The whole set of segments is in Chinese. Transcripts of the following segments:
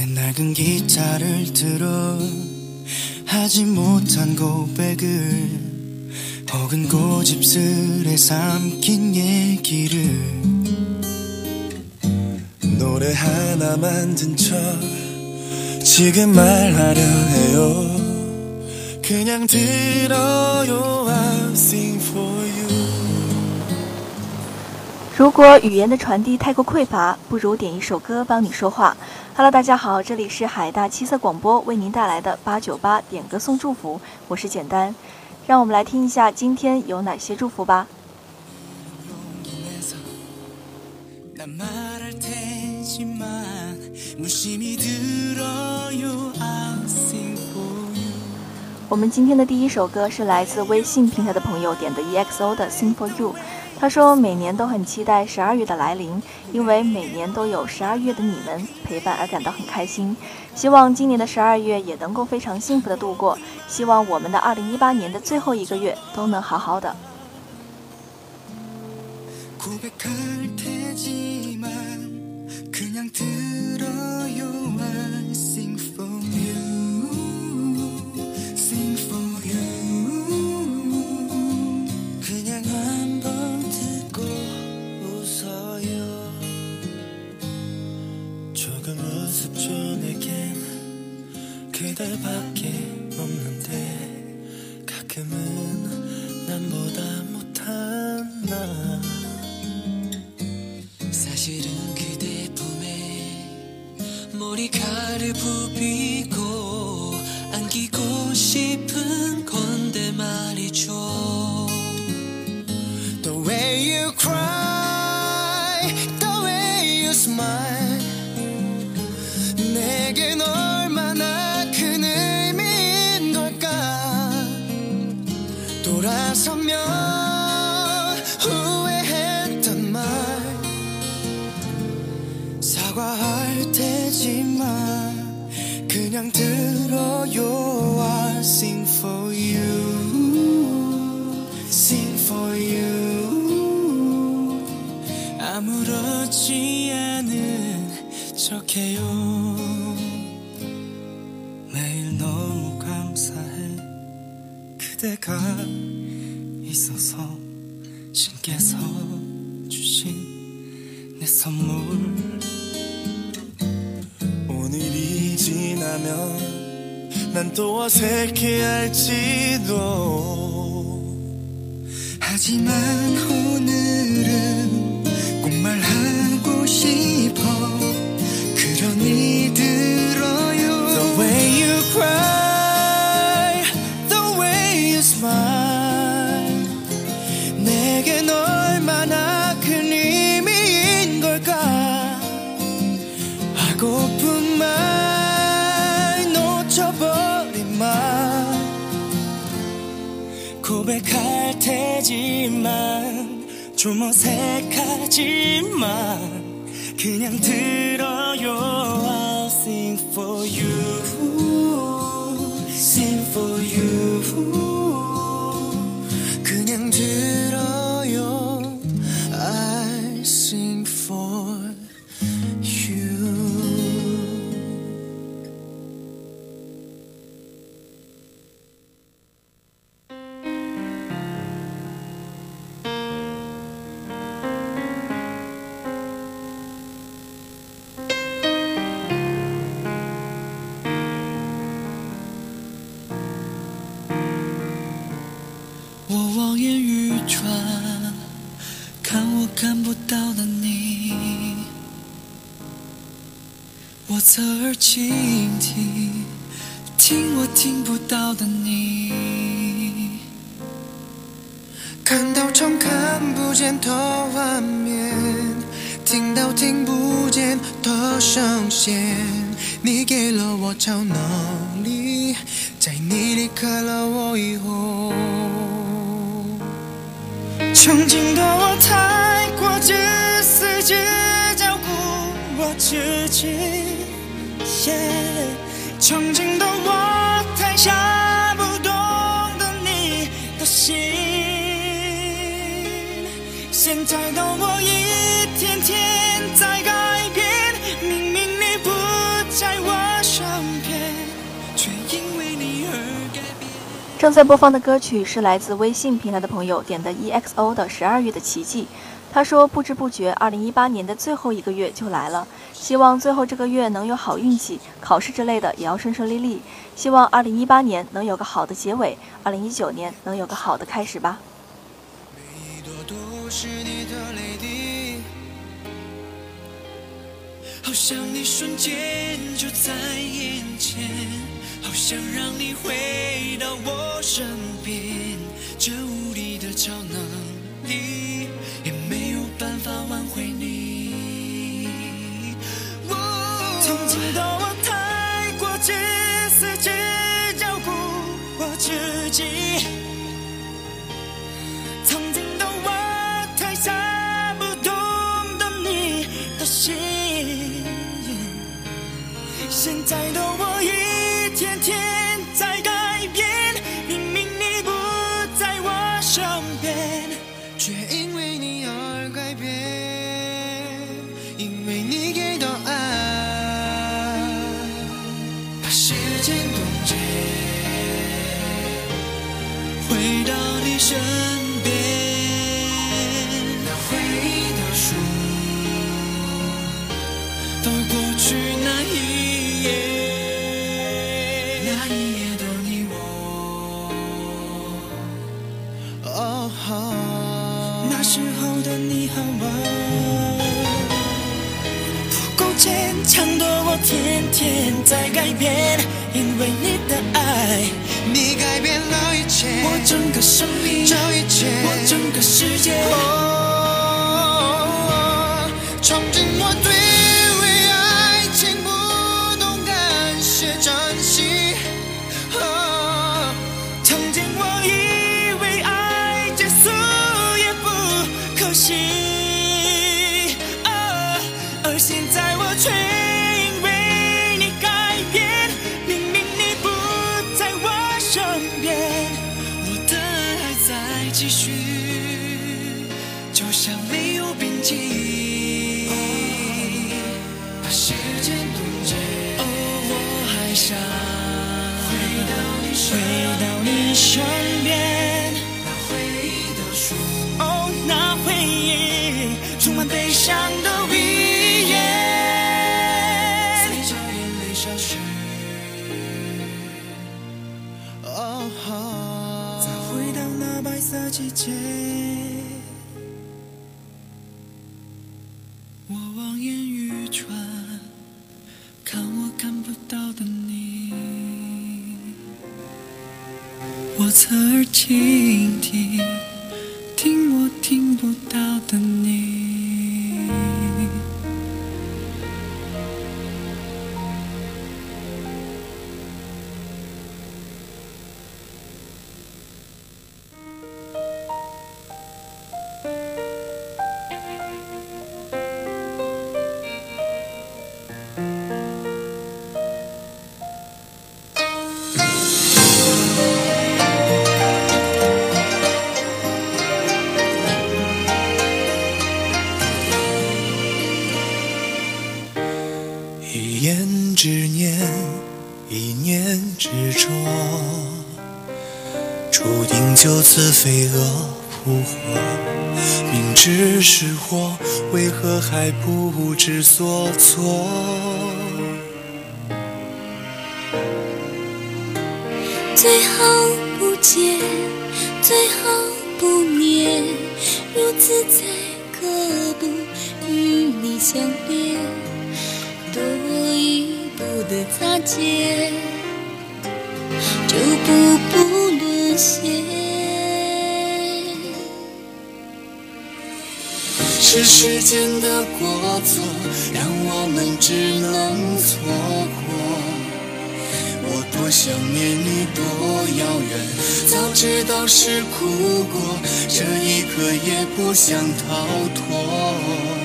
내 낡은 기타를 들어 하지 못한 고백을 혹은 고집스레 삼킨 얘기를 노래 하나 만든 척 지금 말하려 해요. 그냥 들어요 I sing for you 如果语言的传递太过匮乏，不如点一首歌帮你说话。Hello，大家好，这里是海大七色广播为您带来的八九八点歌送祝福，我是简单。让我们来听一下今天有哪些祝福吧。我们今天的第一首歌是来自微信平台的朋友点的 EXO 的《Sing for You》。他说每年都很期待十二月的来临，因为每年都有十二月的你们陪伴而感到很开心。希望今年的十二月也能够非常幸福的度过。希望我们的二零一八年的最后一个月都能好好的。 돌아서면 척해요. 매일 너무 감사해. 그대가 있어서 신께서 주신 내 선물. 오늘이 지나면 난 또 어색해할지도. 하지만 오늘은 고백할 테지만 좀 어색하지만 그냥 들어요 I'll sing for you sing for you 그냥 들 侧耳倾听，听我听不到的你，看到从看不见的画面，听到听不见的声线，你给了我超能力，在你离开了我以后。曾经的我太过自私，只照顾我自己。耶曾经的我太傻不懂得你的心现在的我一天天在改变明明你不在我身边却因为你而改变正在播放的歌曲是来自微信平台的朋友点的 exo 的十二月的奇迹。他说不知不觉二零一八年的最后一个月就来了。希望最后这个月能有好运气，考试之类的也要顺顺利利。希望二零一八年能有个好的结尾，二零一九年能有个好的开始吧。”每一朵都是你的泪滴，好像你瞬间就在眼前，好想让你回到我身边，这无力的超能力现在的我一天天在改变，明明你不在我身边，却因为你而改变，因为你给的爱，把时间冻结。回到你身我，天天在改变，因为你的爱，你改变了一切，我整个生命，这一切，我整个世界。哦，闯进我对继续，就像没有边际，我侧耳倾听，听我听不到的言之念，一念执着，注定就此飞蛾扑火。明知是祸，为何还不知所措？最好不见，最好不念，如此才可不与你相恋。的擦肩，就步步沦陷。是时间的过错，让我们只能错过。我多想念你，多遥远，早知道是苦果，这一刻也不想逃脱。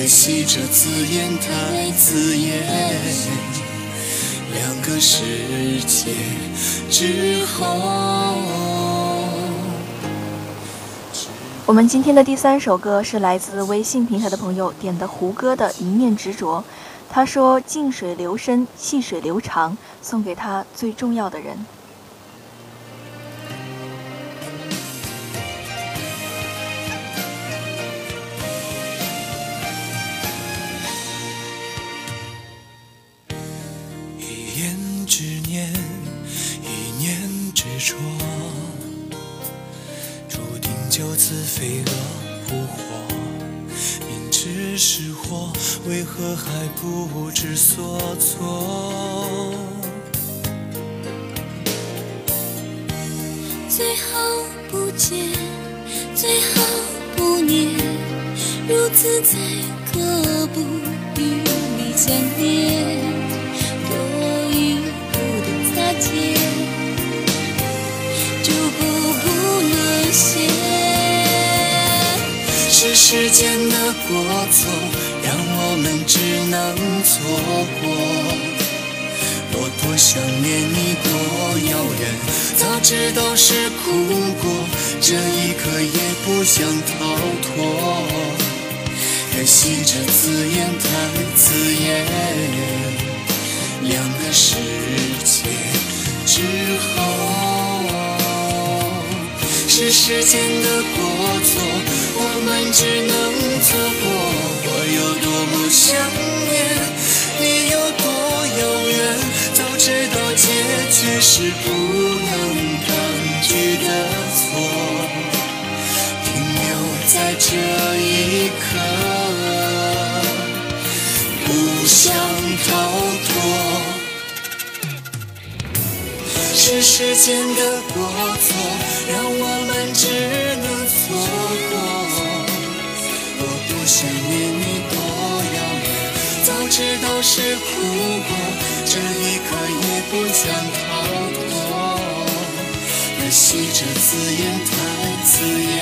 可惜这字眼太刺眼，两个世界之后。我们今天的第三首歌是来自微信平台的朋友点的胡歌的《一念执着》。他说：“静水流深，细水流长，送给他最重要的人。”还不知所措？最好不见，最好不念，如此才可不与你相恋。多余不的擦肩，就不不沦陷。是时间的过错，让我们只能错过。我多想念你，多遥远，早知道是苦果，这一刻也不想逃脱。可惜这字眼太刺眼，两个世界之后，是时间的过错，我们只能错过。我有多么想念，你有多遥远。早知道结局是不能抗拒的错，停留在这一刻，不想逃脱。是时间的过错，让我们只能错过。我多想念你，多遥远，早知道是苦果。这一刻也不想逃脱，可惜这字眼太刺眼，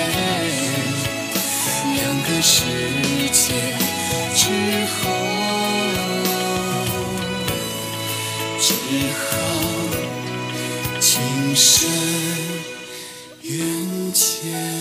两个世深缘浅。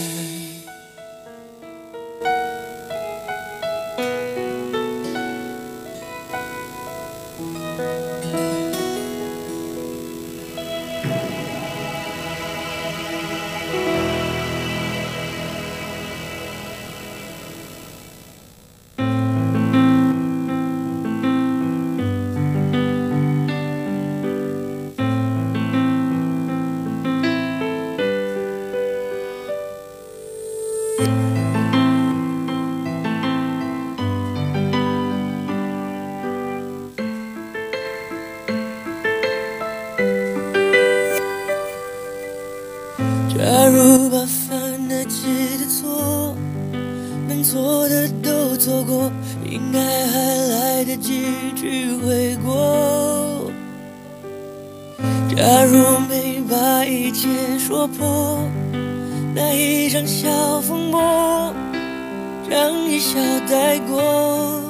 让一笑带过，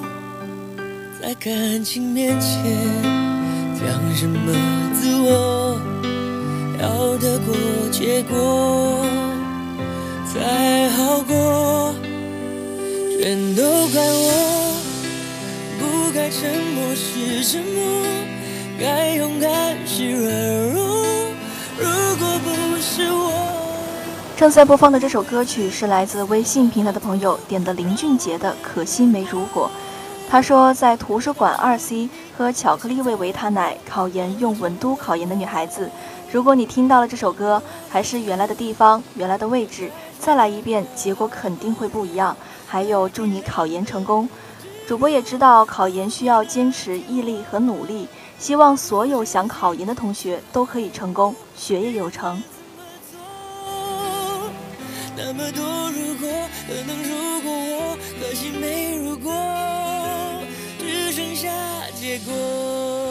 在感情面前讲什么自我？要得过且过才好过，全都怪我，不该沉默是沉默，该勇敢是软弱。如果不是我，正在播放的这首歌曲是来自微信平台的朋友点的林俊杰的《可惜没如果》。他说，在图书馆二 C 喝巧克力味维他奶，考研用文都考研的女孩子。如果你听到了这首歌，还是原来的地方、原来的位置，再来一遍，结果肯定会不一样。还有，祝你考研成功。主播也知道考研需要坚持、毅力和努力，希望所有想考研的同学都可以成功，学业有成。过，只剩下结果。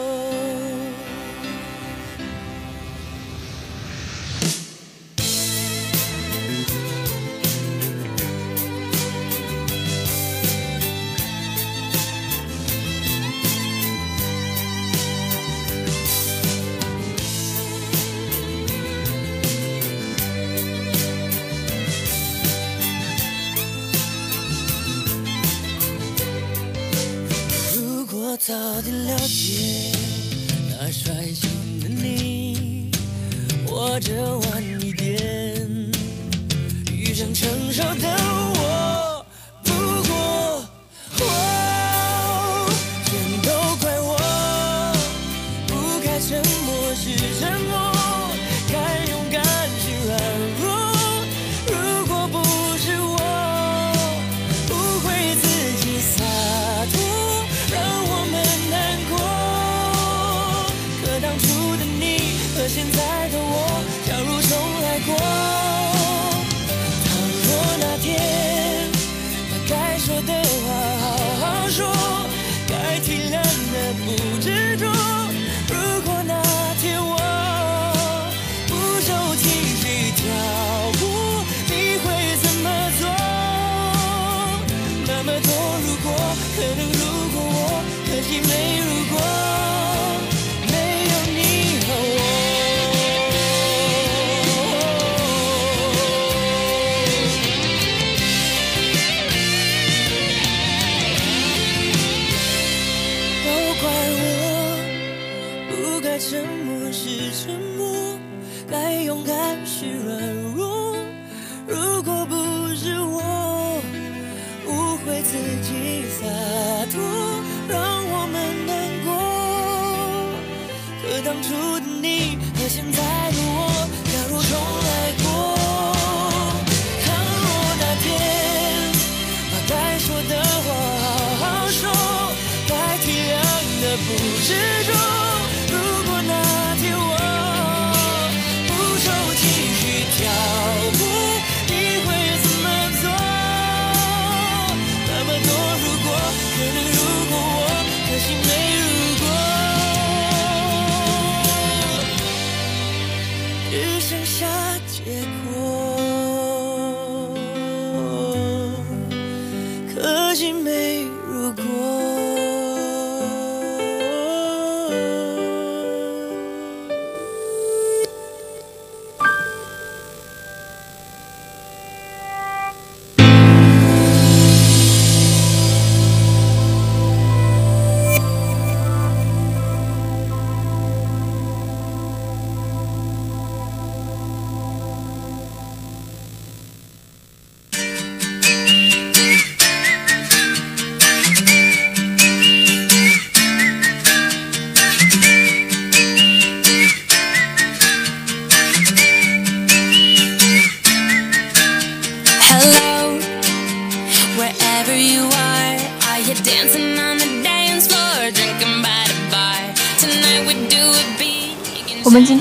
早点了解那率性的你，或者晚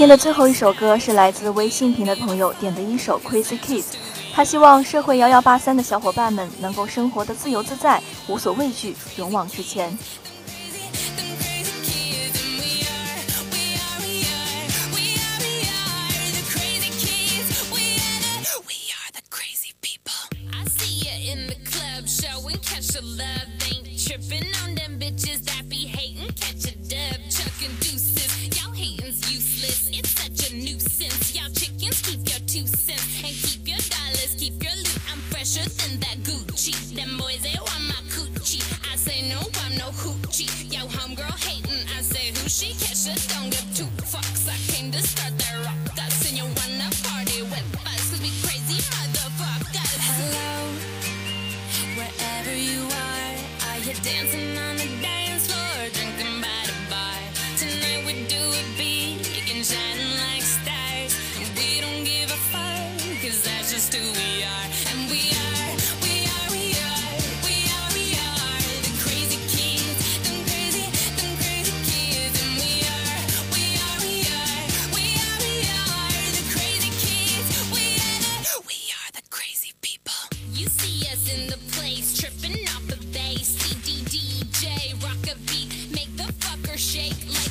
天的最后一首歌是来自微信屏的朋友点的一首《Crazy Kids》，他希望社会幺幺八三的小伙伴们能够生活的自由自在，无所畏惧，勇往直前。it too. DJ, rock a beat, make the fucker shake like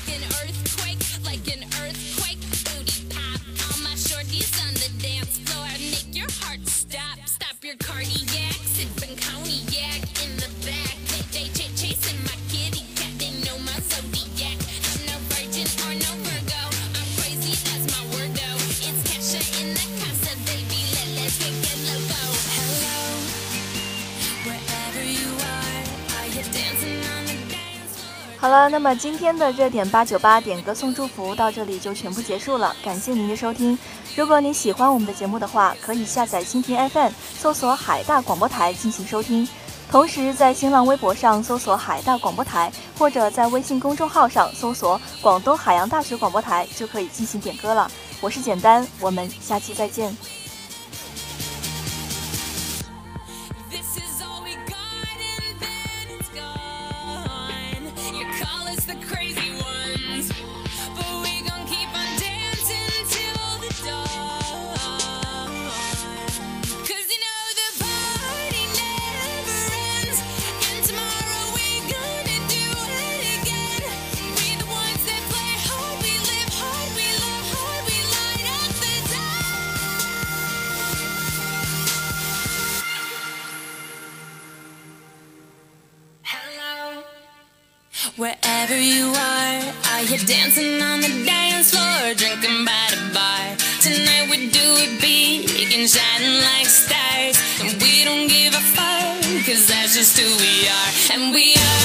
了，那么今天的热点八九八点歌送祝福到这里就全部结束了，感谢您的收听。如果你喜欢我们的节目的话，可以下载蜻蜓 FM，搜索海大广播台进行收听。同时在新浪微博上搜索海大广播台，或者在微信公众号上搜索广东海洋大学广播台，就可以进行点歌了。我是简单，我们下期再见。Wherever you are, are you dancing on the dance floor, drinking by the bar? Tonight we do it big and shining like stars, and we don't give a fuck, cause that's just who we are, and we are.